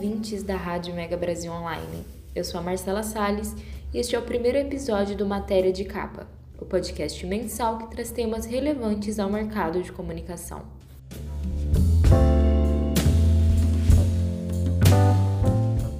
Ouvintes da Rádio Mega Brasil Online. Eu sou a Marcela Sales e este é o primeiro episódio do Matéria de Capa, o podcast mensal que traz temas relevantes ao mercado de comunicação.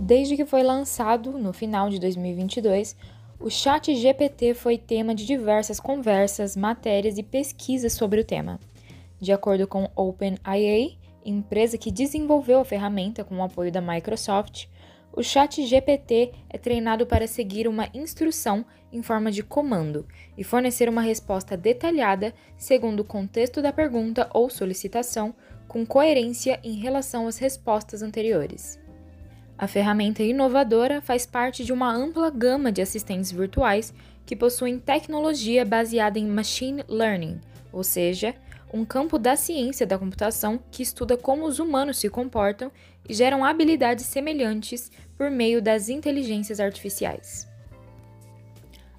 Desde que foi lançado no final de 2022, o Chat GPT foi tema de diversas conversas, matérias e pesquisas sobre o tema. De acordo com OpenIA, empresa que desenvolveu a ferramenta com o apoio da Microsoft, o Chat GPT é treinado para seguir uma instrução em forma de comando e fornecer uma resposta detalhada segundo o contexto da pergunta ou solicitação, com coerência em relação às respostas anteriores. A ferramenta inovadora faz parte de uma ampla gama de assistentes virtuais que possuem tecnologia baseada em machine learning, ou seja, um campo da ciência da computação que estuda como os humanos se comportam e geram habilidades semelhantes por meio das inteligências artificiais.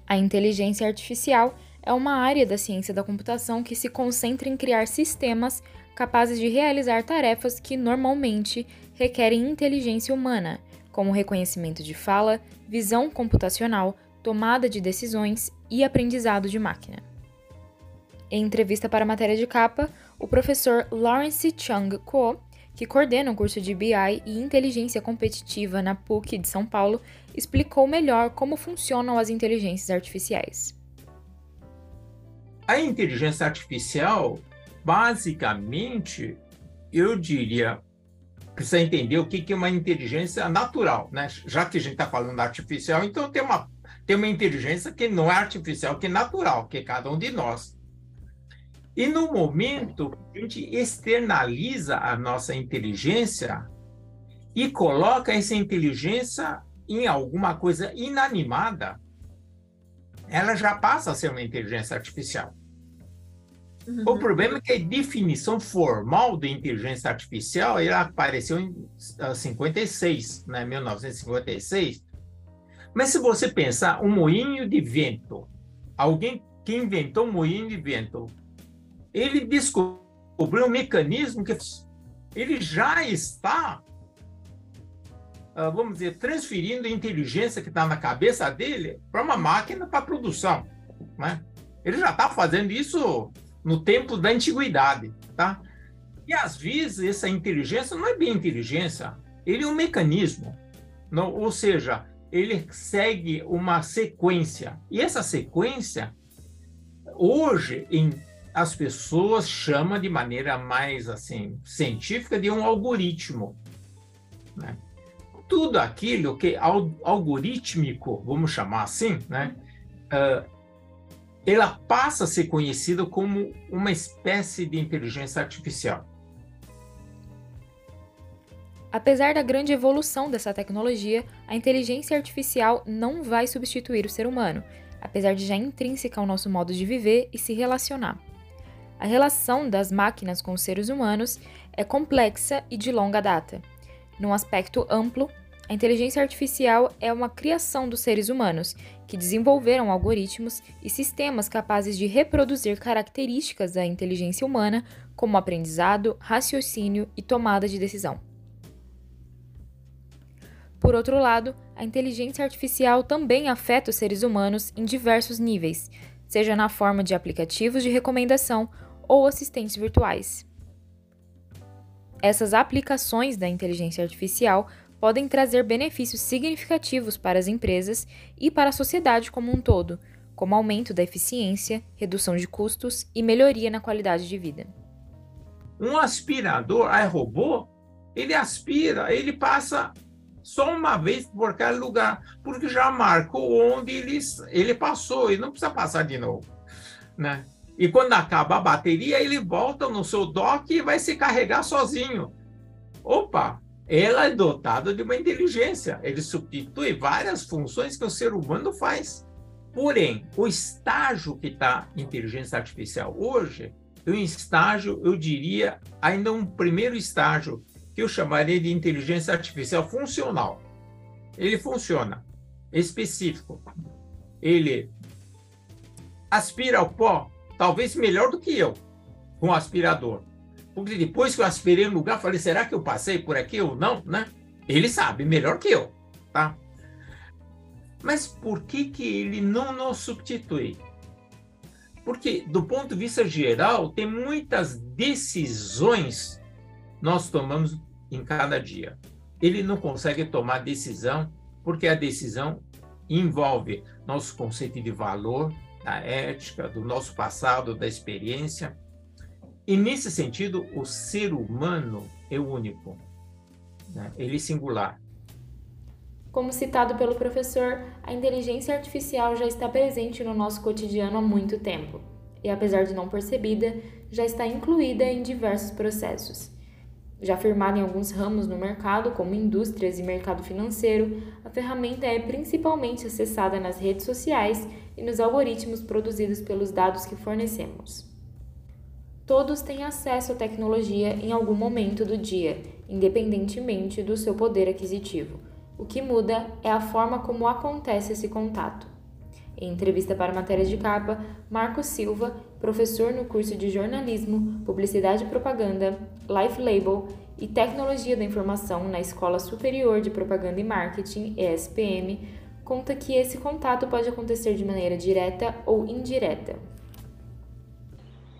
A inteligência artificial é uma área da ciência da computação que se concentra em criar sistemas capazes de realizar tarefas que normalmente requerem inteligência humana, como reconhecimento de fala, visão computacional, tomada de decisões e aprendizado de máquina. Em entrevista para a matéria de capa, o professor Lawrence Chung Kuo, que coordena o curso de BI e Inteligência Competitiva na PUC de São Paulo, explicou melhor como funcionam as inteligências artificiais. A inteligência artificial, basicamente, eu diria, precisa entender o que é uma inteligência natural, né? Já que a gente está falando artificial, então tem uma, tem uma inteligência que não é artificial, que é natural, que é cada um de nós. E no momento a gente externaliza a nossa inteligência e coloca essa inteligência em alguma coisa inanimada, ela já passa a ser uma inteligência artificial. Uhum. O problema é que a definição formal de inteligência artificial ela apareceu em 56, né, 1956. Mas se você pensar um moinho de vento, alguém que inventou um moinho de vento, ele descobriu um mecanismo que ele já está, ah, vamos dizer, transferindo a inteligência que está na cabeça dele para uma máquina para produção. Né? Ele já está fazendo isso no tempo da antiguidade. Tá? E às vezes essa inteligência não é bem inteligência, ele é um mecanismo. Não, ou seja, ele segue uma sequência. E essa sequência, hoje, em as pessoas chamam de maneira mais assim científica de um algoritmo. Né? Tudo aquilo que é algorítmico, vamos chamar assim, né? Uh, ela passa a ser conhecida como uma espécie de inteligência artificial. Apesar da grande evolução dessa tecnologia, a inteligência artificial não vai substituir o ser humano, apesar de já intrínseca ao nosso modo de viver e se relacionar. A relação das máquinas com os seres humanos é complexa e de longa data. Num aspecto amplo, a inteligência artificial é uma criação dos seres humanos, que desenvolveram algoritmos e sistemas capazes de reproduzir características da inteligência humana, como aprendizado, raciocínio e tomada de decisão. Por outro lado, a inteligência artificial também afeta os seres humanos em diversos níveis, seja na forma de aplicativos de recomendação ou assistentes virtuais. Essas aplicações da inteligência artificial podem trazer benefícios significativos para as empresas e para a sociedade como um todo, como aumento da eficiência, redução de custos e melhoria na qualidade de vida. Um aspirador a robô, ele aspira, ele passa só uma vez por aquele lugar, porque já marcou onde ele, ele passou e não precisa passar de novo, né? E quando acaba a bateria, ele volta no seu dock e vai se carregar sozinho. Opa, ela é dotada de uma inteligência. Ele substitui várias funções que o ser humano faz. Porém, o estágio que está inteligência artificial hoje é um estágio, eu diria, ainda um primeiro estágio, que eu chamaria de inteligência artificial funcional. Ele funciona, específico. Ele aspira ao pó, talvez melhor do que eu, com o aspirador. Porque depois que eu aspirei no lugar, falei, será que eu passei por aqui ou não, né? Ele sabe melhor que eu, tá? Mas por que, que ele não nos substitui? Porque, do ponto de vista geral, tem muitas decisões nós tomamos em cada dia. Ele não consegue tomar decisão porque a decisão envolve nosso conceito de valor, da ética, do nosso passado, da experiência. E nesse sentido, o ser humano é único, né? ele é singular. Como citado pelo professor, a inteligência artificial já está presente no nosso cotidiano há muito tempo e, apesar de não percebida, já está incluída em diversos processos. Já firmada em alguns ramos no mercado, como indústrias e mercado financeiro, a ferramenta é principalmente acessada nas redes sociais e nos algoritmos produzidos pelos dados que fornecemos. Todos têm acesso à tecnologia em algum momento do dia, independentemente do seu poder aquisitivo o que muda é a forma como acontece esse contato. Em entrevista para matérias de capa, Marcos Silva, professor no curso de jornalismo, publicidade e propaganda, Life Label e tecnologia da informação na Escola Superior de Propaganda e Marketing, ESPM, conta que esse contato pode acontecer de maneira direta ou indireta.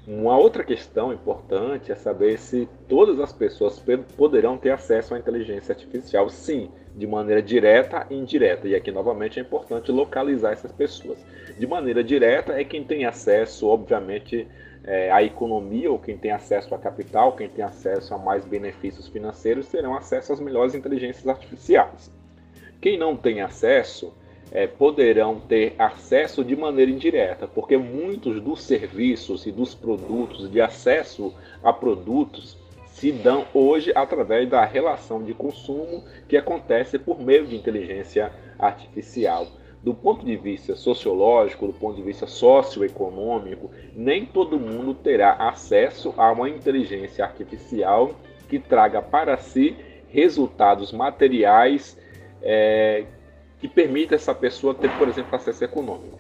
Uma outra questão importante é saber se todas as pessoas poderão ter acesso à inteligência artificial, sim, de maneira direta e indireta. E aqui, novamente, é importante localizar essas pessoas. De maneira direta é quem tem acesso, obviamente, é, à economia, ou quem tem acesso à capital, quem tem acesso a mais benefícios financeiros, terão acesso às melhores inteligências artificiais. Quem não tem acesso é, poderão ter acesso de maneira indireta, porque muitos dos serviços e dos produtos, de acesso a produtos, se dão hoje através da relação de consumo que acontece por meio de inteligência artificial. Do ponto de vista sociológico, do ponto de vista socioeconômico, nem todo mundo terá acesso a uma inteligência artificial que traga para si resultados materiais é, que permita essa pessoa ter, por exemplo, acesso econômico.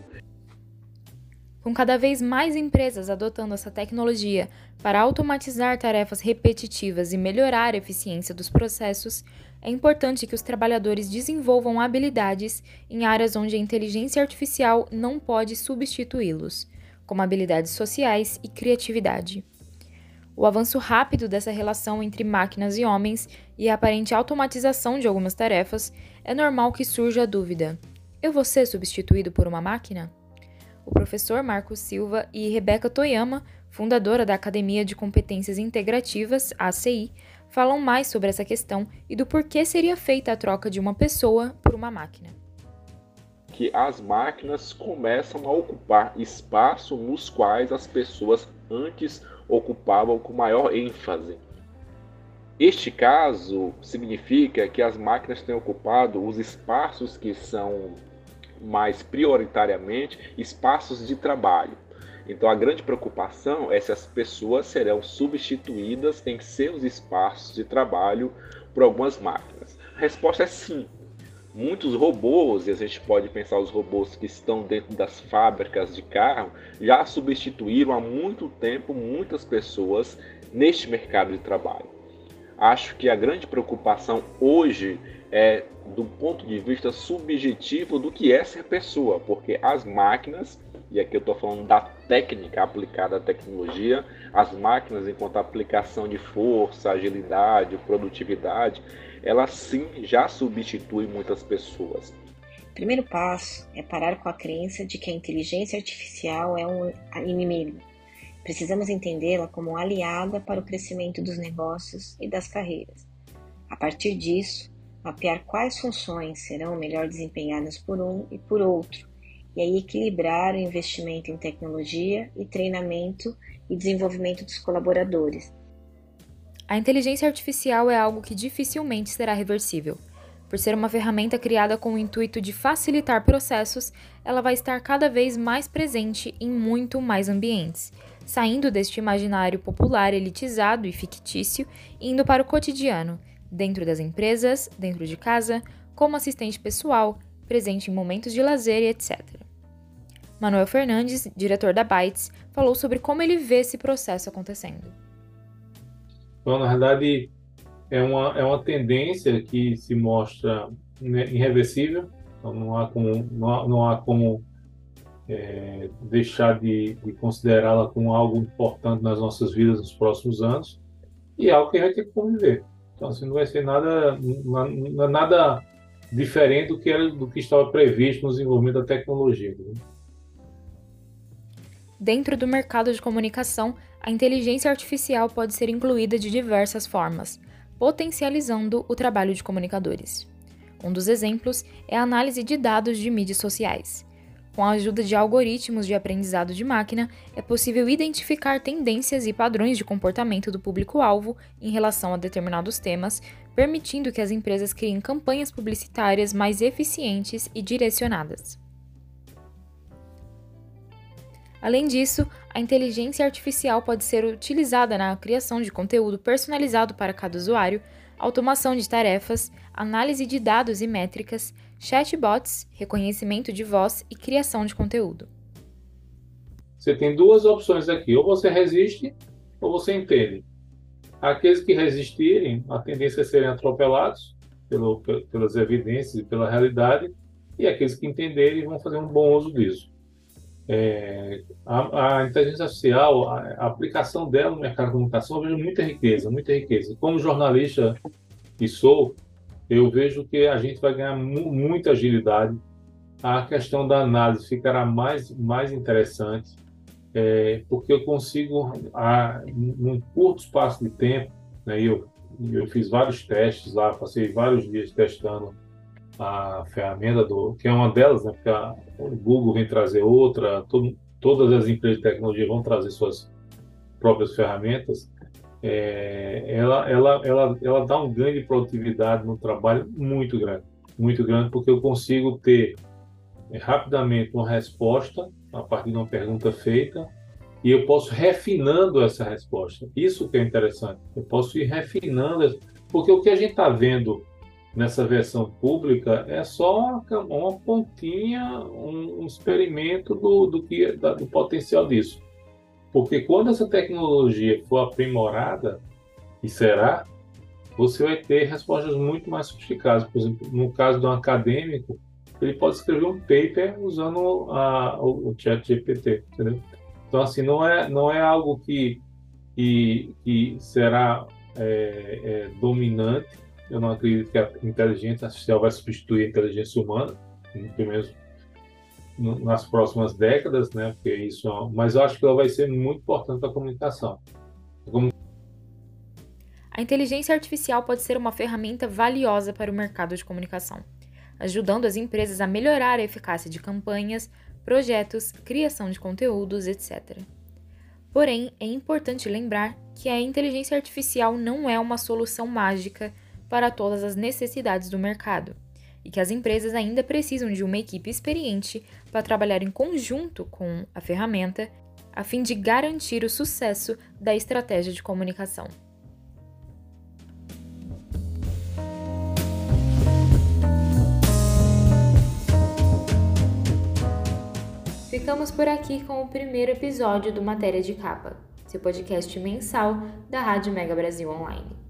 Com cada vez mais empresas adotando essa tecnologia para automatizar tarefas repetitivas e melhorar a eficiência dos processos, é importante que os trabalhadores desenvolvam habilidades em áreas onde a inteligência artificial não pode substituí-los, como habilidades sociais e criatividade. O avanço rápido dessa relação entre máquinas e homens e a aparente automatização de algumas tarefas, é normal que surja a dúvida: eu vou ser substituído por uma máquina? O professor Marcos Silva e Rebeca Toyama, fundadora da Academia de Competências Integrativas, ACI, falam mais sobre essa questão e do porquê seria feita a troca de uma pessoa por uma máquina. Que as máquinas começam a ocupar espaço nos quais as pessoas antes ocupavam com maior ênfase. Este caso significa que as máquinas têm ocupado os espaços que são mais prioritariamente espaços de trabalho. Então a grande preocupação é se as pessoas serão substituídas em seus espaços de trabalho por algumas máquinas. A resposta é sim. Muitos robôs, e a gente pode pensar os robôs que estão dentro das fábricas de carro, já substituíram há muito tempo muitas pessoas neste mercado de trabalho. Acho que a grande preocupação hoje é do ponto de vista subjetivo do que é ser pessoa, porque as máquinas, e aqui eu estou falando da técnica aplicada à tecnologia, as máquinas, enquanto aplicação de força, agilidade, produtividade, ela sim já substitui muitas pessoas. O primeiro passo é parar com a crença de que a inteligência artificial é um inimigo. Precisamos entendê-la como aliada para o crescimento dos negócios e das carreiras. A partir disso, mapear quais funções serão melhor desempenhadas por um e por outro, e aí equilibrar o investimento em tecnologia e treinamento e desenvolvimento dos colaboradores, a inteligência artificial é algo que dificilmente será reversível. Por ser uma ferramenta criada com o intuito de facilitar processos, ela vai estar cada vez mais presente em muito mais ambientes, saindo deste imaginário popular elitizado e fictício indo para o cotidiano, dentro das empresas, dentro de casa, como assistente pessoal, presente em momentos de lazer e etc. Manuel Fernandes, diretor da Bytes, falou sobre como ele vê esse processo acontecendo. Então, na verdade, é uma, é uma tendência que se mostra irreversível, então não há como, não há, não há como é, deixar de, de considerá-la como algo importante nas nossas vidas nos próximos anos e é algo que a gente tem que conviver. Então, assim, não vai ser nada, nada diferente do que, era, do que estava previsto no desenvolvimento da tecnologia. Né? Dentro do mercado de comunicação, a inteligência artificial pode ser incluída de diversas formas, potencializando o trabalho de comunicadores. Um dos exemplos é a análise de dados de mídias sociais. Com a ajuda de algoritmos de aprendizado de máquina, é possível identificar tendências e padrões de comportamento do público-alvo em relação a determinados temas, permitindo que as empresas criem campanhas publicitárias mais eficientes e direcionadas. Além disso, a inteligência artificial pode ser utilizada na criação de conteúdo personalizado para cada usuário, automação de tarefas, análise de dados e métricas, chatbots, reconhecimento de voz e criação de conteúdo. Você tem duas opções aqui: ou você resiste ou você entende. Aqueles que resistirem, a tendência é serem atropelados pelo, pelas evidências e pela realidade, e aqueles que entenderem vão fazer um bom uso disso. É, a, a, inteligência artificial, a, a, aplicação dela no mercado de comunicação, eu vejo muita riqueza, muita riqueza. Como jornalista que sou, eu vejo que a gente vai ganhar mu muita agilidade. A questão da análise ficará mais, mais interessante, é, porque eu consigo, a, num curto espaço de tempo, né, eu, eu fiz vários testes lá, passei vários dias testando a ferramenta do que é uma delas, né? Porque a, o Google vem trazer outra, todas as empresas de tecnologia vão trazer suas próprias ferramentas. É, ela, ela, ela, ela dá um ganho de produtividade no trabalho muito grande, muito grande, porque eu consigo ter é, rapidamente uma resposta a partir de uma pergunta feita e eu posso refinando essa resposta. Isso que é interessante. Eu posso ir refinando, porque o que a gente está vendo nessa versão pública é só uma, pontinha, um experimento do, do, que, da, do potencial disso. Porque quando essa tecnologia for aprimorada, e será, você vai ter respostas muito mais sofisticadas. Por exemplo, no caso de um acadêmico, ele pode escrever um paper usando a, o, o chat GPT, entendeu? Então, assim, não é, não é algo que, que, que será é, é, dominante, eu não acredito que a inteligência artificial vai substituir a inteligência humana, pelo menos nas próximas décadas, né? Porque isso, é mas eu acho que ela vai ser muito importante para a comunicação. Como... A inteligência artificial pode ser uma ferramenta valiosa para o mercado de comunicação, ajudando as empresas a melhorar a eficácia de campanhas, projetos, criação de conteúdos, etc. Porém, é importante lembrar que a inteligência artificial não é uma solução mágica para todas as necessidades do mercado e que as empresas ainda precisam de uma equipe experiente para trabalhar em conjunto com a ferramenta a fim de garantir o sucesso da estratégia de comunicação. Ficamos por aqui com o primeiro episódio do Matéria de Capa, seu podcast mensal da Rádio Mega Brasil Online.